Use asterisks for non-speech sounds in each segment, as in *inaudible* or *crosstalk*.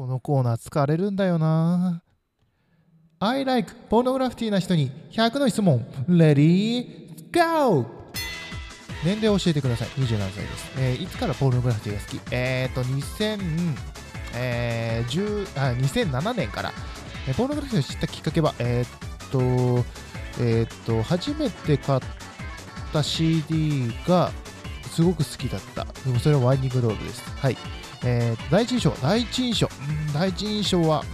このコーナー疲れるんだよな。I like ポーノグラフィティな人に100の質問。Ready? Go! 年齢を教えてください。27歳です、えーいつからポーノグラフィティが好き？えっ、ー、と2000、えー、あ2007年から、えーポーノグラフィティを知ったきっかけはえっ、とえっ、と初めて買った CD がすごく好きだった。でもそれはワイニングロールです。はい。えー、第一印象第一印象。うん第一印象は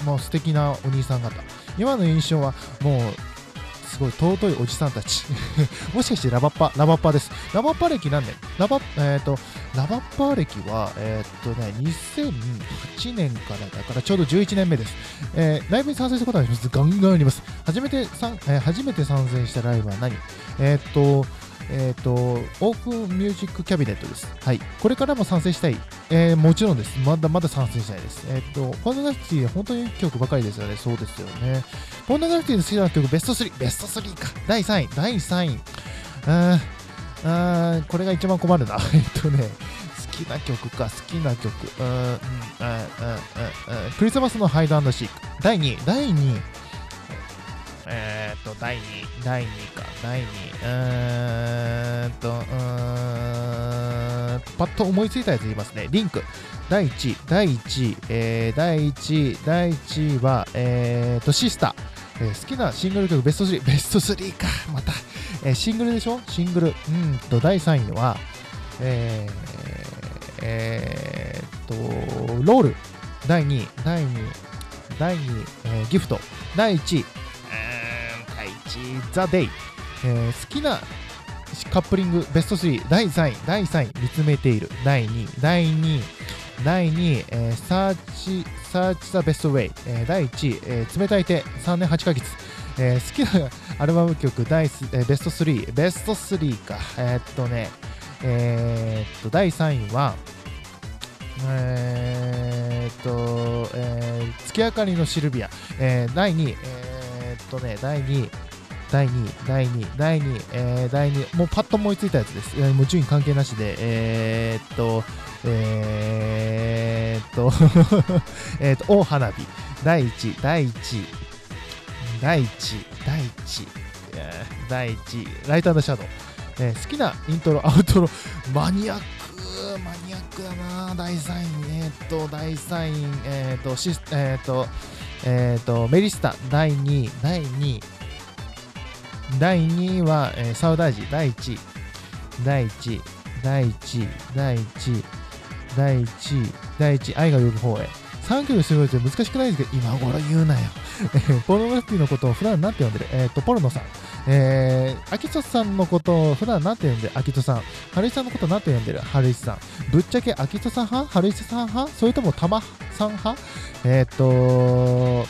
うんもう素敵なお兄さん方。今の印象はもうすごい尊いおじさんたち。*laughs* もしかしてラバッパラバッパです。ラバッパ歴何年？ラバえっ、とラバッパ歴はえっ、とね2008年からだからちょうど11年目です、えーライブに参戦したことあります。ガンガンあります。初めてさん、えー初めて参戦したライブは何？えっ、とえっ、と、オープンミュージックキャビネットです。はい。これからも参戦したい。えーもちろんです。まだまだ参戦したいです。えっ、と、ポンナガフティ本当にいい曲ばかりですよね。そうですよね。ポンナガフティの好きな曲ベスト3。ベスト3か。第3位。第3位。あーあーこれが一番困るな。*laughs* えっとね、好きな曲か、好きな曲。うん、うん、うん、うん、うん。クリスマスのハイドシーク。第2位。第2位。えーと、第2、第2か、第2位、うーんと、うーん、パッと思いついたやつ言いますね。リンク、第1位、第1位、えー、第1位、第1位は、えーっと、シスター、えー好きなシングル曲ベスト3、ベスト3か、また、えーシングルでしょ？シングル。うんと、第3位は、えー、えーっと、ロール、第2位、第2位、第2位、えーギフト、第1位、ー、ザ・デイ、えー好きなカップリングベスト3、第3位、第3位、見つめている、第2位、第2位、第2位、えーサーチ、サーチ・ザ・ベスト・ウェイ、えー第1位、えー冷たい手、3年8ヶ月、えー好きなアルバム曲第、えーベスト3、ベスト3か、えーっとね、えーっと、第3位は、えーっと、えー月明かりのシルビア、えー第2位、えーっとね、第2位、第2位、第2位、第2位、えー第2位、もうパッと思いついたやつです。えーもう順位関係なしで、えーっと、えーっと、*laughs* えっと、大花火、第1位、第1位、第1位、第1位、第1位、ライトシャドウ、えー好きなイントロ、アウトロ、マニアック、マニアックだな、第3位、えーっと、第3位、えーっと、シスえと、えーと、メリスタ、第2位、第2位、第2位は、えーサウダージ、第1位、第1位、第1位、第1位、第1位、第1位、愛が呼ぶ方へ。3曲すごいって難しくないですけど、今頃言うなよ。*laughs* ポルノグラフィティのことを普段なんて呼んでるえっ、と、ポルノさん。えー、アキトさんのことを普段なんて呼んでるアキトさん。ハルイさんのことなんて呼んでるハルイさん。ぶっちゃけアキトさん派？ハルイさん派？それともタマさん派？えっ、と、うん、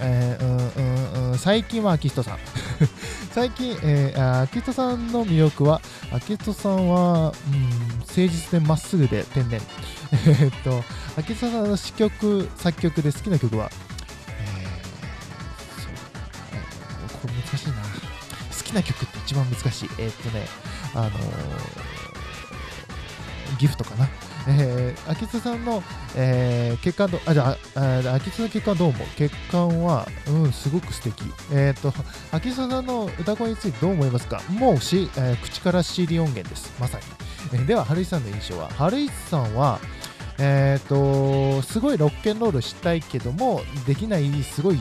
えーうん、うん、うん、最近はアキトさん。*laughs* 最近、えー、あアキトさんの魅力は、アキトさんは、うん、誠実でまっすぐで天然。*laughs* えっと、アキトさんの詩曲、作曲で好きな曲は、えー、そうだね、これ難しいな。好きな曲って一番難しい。えーっとね、あのーギフトかな。えー、秋津さんの、えー、血管ど、あ、じゃあ、あ秋津の血管どう思う？血管は、うん、すごく素敵。えっ、と、秋津さんの歌声についてどう思いますか？もうし、えー口から CD 音源です。まさに。えーでは、春井さんの印象は？春井さんは、えっ、と、すごいロッケンロールしたいけども、できない、すごい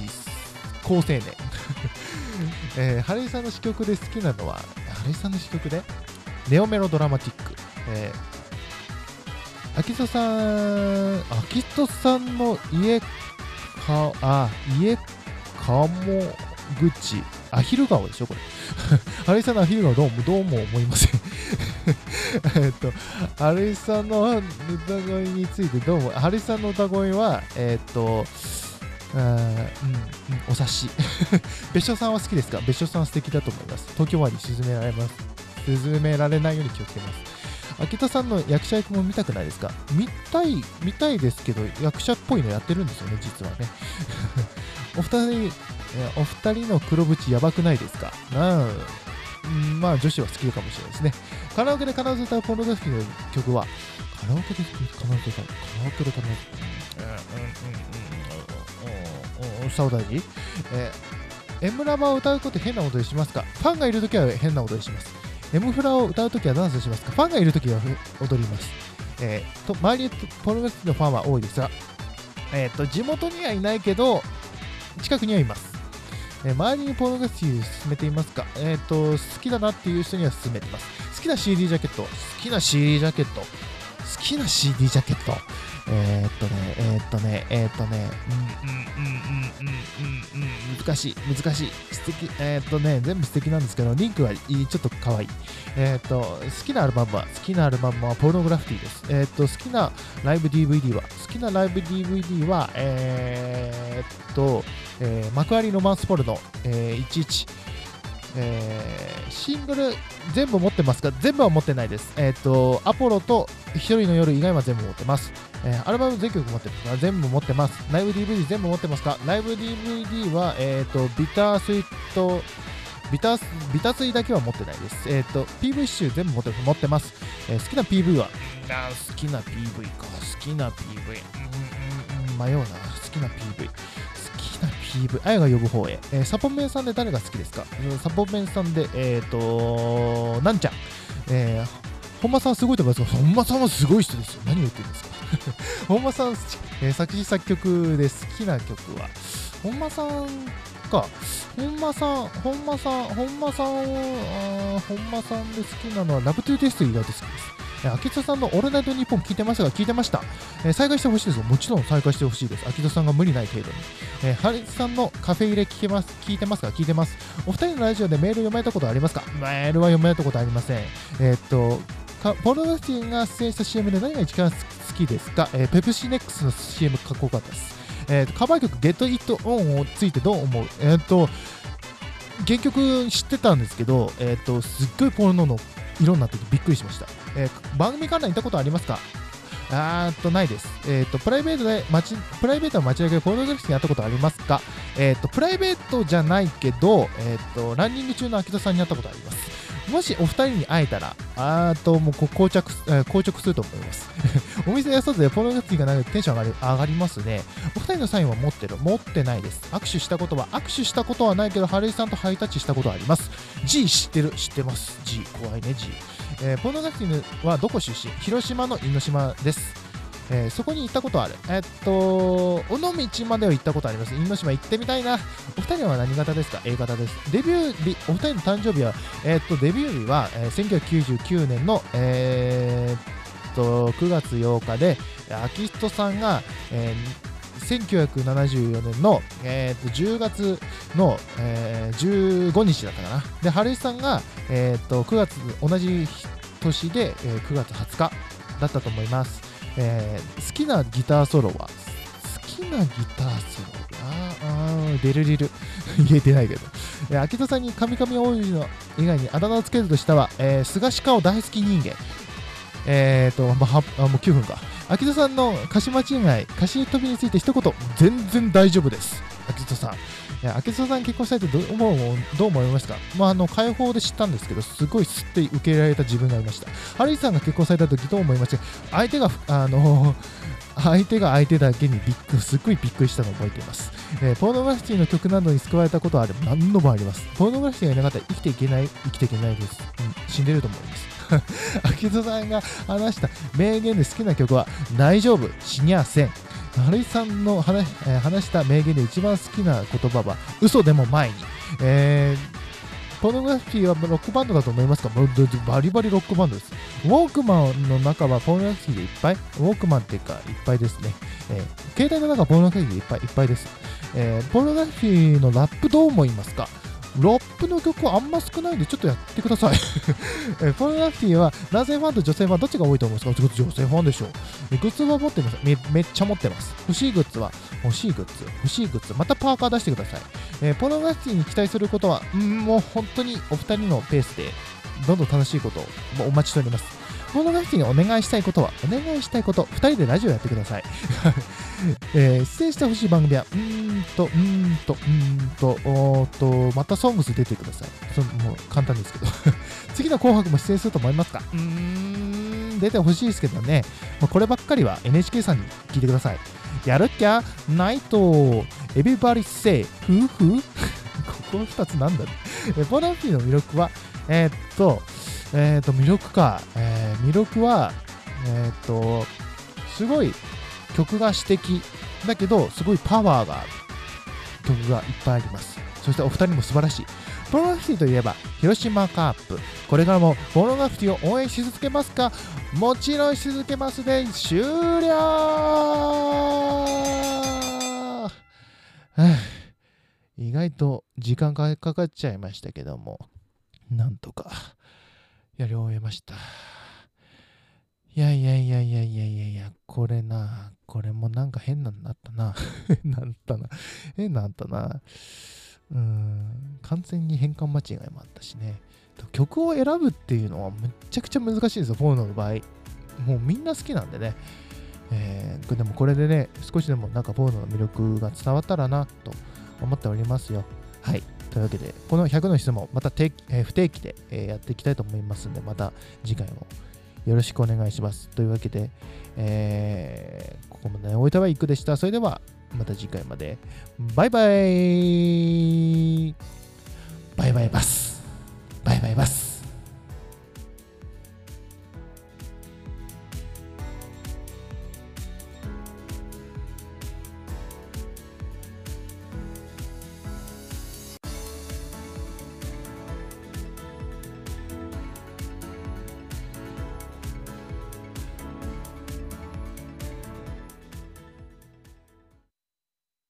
好青年。*laughs* えー、春井さんの詩曲で好きなのは、春井さんの詩曲で、ネオメロドラマティック。えー秋人さん、秋人さんの家か、あ、家かも口、アヒル川でしょ、これ。春井さんのアヒル川どうも、どうも思いません。*laughs* えっと、春井さんの歌声についてどうも、春井さんの歌声は、えっと、うん、うん、お察し。*laughs* 別所さんは好きですか？別所さんは素敵だと思います。東京湾に沈められます。沈められないように気をつけます。秋田さんの役者役も見たくないですか？見たい、見たいですけど、役者っぽいのやってるんですよね、実はね。*laughs* お二人、お二人の黒縁やばくないですか？なまあ女子は好きかもしれないですね。カラオケで必ず歌うポルノグラフィの曲は、カラオケで必ず歌う、カラオケで必ず、うんうんうんうんうんサウダージえー、エムラバを歌うこと変なことにしますかファンがいるときは変なことにします。エムフラを歌うときはダンスしますか？ファンがいるときは踊ります。えー、と周りにポルノグラフィティのファンは多いですが、えー、と地元にはいないけど、近くにはいます。えー周りにポルノグラフィティを進めていますか？えっ、と、好きだなっていう人には進めてます。好きな CD ジャケット、好きな CD ジャケット、好きな CD ジャケット。えー、っとね、えー、っとね、えー、っとね、うんうんうんうんうんうん、難しい、難しい、素敵、えー、っとね、全部素敵なんですけど、リンクはいい、ちょっと可愛い。えー、っと、好きなアルバムは、好きなアルバムはポルノグラフィティです。えー、っと、好きなライブ DVD は、好きなライブ DVD は、えー、っと、えー、幕張ロマンスポルノ、えー、11、えーシングル全部持ってますか全部は持ってないです。えっ、と、アポロと一人の夜以外は全部持ってます。えーアルバム全曲持ってますか？全部持ってます。ライブ DVD 全部持ってますか？ライブ DVD は、えっ、と、ビタースイート、ビタビタースイだけは持ってないです。えっ、と、PV 集全部持って持ってます。えー好きな PV は、あー好きな PV か。好きな PV。うん迷うな。好きな PV。好きな PV。あやが呼ぶ方へ。えーサポメンさんで誰が好きですか？うんサポメンさんで、えっ、と、なんちゃん。えー本間さんすごいと思いますが、本間さんはすごい人ですよ。何を言ってるんですか？*laughs* 本間さん、えー作詞作曲で好きな曲は、本間さんか。本間さん、本間さん、本間さんを、本間さんで好きなのは、ラブトゥーテスト意外と好きです。えー秋人さんのオールナイトニッポン聞いてましたが、聞いてました。えー再開してほしいです。もちろん再開してほしいです。秋人さんが無理ない程度に。えー、ハリスさんのカフェ入れ聞けます聞いてますか聞いてます。お二人のラジオでメール読まれたことありますか？メールは読まれたことありません。えーっと、かポルノグラフティが出演した CM で何が一番好きですか、えーペプシネックスの CM かっこよかったです。えーカバー曲 Get It On をついてどう思う？えーっと、原曲知ってたんですけど、えーと、すっごいポルノの色になっててびっくりしました。えー番組観覧行ったことありますか？あーっと、ないです。えーっと、プライベートで、街プライベートの街中でポルノグラフティに会ったことありますか？えーと、プライベートじゃないけど、えーっと、ランニング中の秋田さんに会ったことあります。もしお二人に会えたら、あーと、もうこ膠着、え硬直すると思います。*laughs* お店や外でポルノグラフィティがないとテンション上がり上がりますね。お二人のサインは持ってる？持ってないです。握手したことは、握手したことはないけど、春井さんとハイタッチしたことはあります。G 知ってる？知ってます。G、怖いね、G。えーポノグラフィティはどこ出身？広島の猪島です。えーそこに行ったことある。えーっと、尾道までは行ったことあります。猪島行ってみたいな。お二人は何型ですか ?A 型です。デビュー日、お二人の誕生日は、えーっと、デビュー日は、えー1999年の、えーっと、9月8日で、秋人さんが、えー1974年の、えーっと10月の、えー15日だったかな。で、春井さんが、えーっと9月、同じ年で、えー9月20日だったと思います。えー好きなギターソロは？好きなギターソロあーあデルリル。*laughs* 言えてないけど、えー、秋田さんに神々王子の以外にあだ名をつけるとしたは、えー、菅鹿を大好き人間。えーと、まあ、はあもう9分か。秋田さんの歌詞間違い歌詞飛びについて一言。全然大丈夫です。秋田さん。いや秋田さん結婚したいってどう思うどう思いました？か、まあ、あの解放で知ったんですけどすごいすって受け入れられた自分がいました。ハリーさんが結婚された時どう思いました？相手があの相手が相手だけにびっくすっごいびっくりしたのを覚えています、えーポーノグラフィティの曲などに救われたことはある。何度もあります。ポーノグラフィティがいなかったら生きていけない生きていけないです、うん、死んでると思います。*laughs* 秋田さんが話した名言で好きな曲は大丈夫死にゃせん春井さんの話,、えー話した名言で一番好きな言葉は嘘でも前に、えーポルノグラフィティはロックバンドだと思いますか？バリバリロックバンドです。ウォークマンの中はポルノグラフィティでいっぱいウォークマンっていうかいっぱいですね。えー携帯の中はポルノグラフィティでいっぱいいっぱいです。えーポルノグラフィティのラップどう思いますか？ラップの曲はあんま少ないんでちょっとやってください。*laughs* えポルノグラフティは男性ファンと女性ファンどっちが多いと思いますか女性ファンでしょう。グッズは持ってますめ。めっちゃ持ってます。欲しいグッズは欲しいグッズ、欲しいグッズ、またパーカー出してください。えーポルノグラフティに期待することは、んもう本当にお二人のペースでどんどん楽しいことをお待ちしております。ポルノグラフティにお願いしたいことは、お願いしたいこと、二人でラジオやってください。えー出演してほしい番組は、うーんと、うーんと、うーんと、おと、またソングス出てください。そもう簡単ですけど。*laughs* 次の紅白も出演すると思いますか？うーん、出てほしいですけどね。こればっかりは NHK さんに聞いてください。やるっきゃないと、エビバリセイ、夫婦 *laughs* ここ2つなんだえボナフィの魅力は、えー、っと、えー、っと、魅力か。えー、魅力は、えっと、すごい曲が詩的だけど、すごいパワーがある曲がいっぱいあります。そしてお二人も素晴らしい。ボノガフティといえば、広島カープ。これからもボノガフティを応援し続けますか？もちろんし続けますで、終了意外と時間がかかっちゃいましたけども、なんとかやり終えました。いやいやいやいやいやいやいや、これな、これもなんか変なんだったな。変 *laughs* なんだったな。変なんだったな。うん、完全に変換間違いもあったしね。曲を選ぶっていうのはめちゃくちゃ難しいですよ、フォーノの場合。もうみんな好きなんでね。えー、でもこれでね、少しでもなんかフォーノの魅力が伝わったらなと思っておりますよ。はい。というわけで、この100の質問、また定期、えー、不定期で、えー、やっていきたいと思いますんで、また次回もよろしくお願いします。というわけで、えー、ここまで終えたは行くでした。それでは、また次回まで。バイバイバイバイバスバイバイバス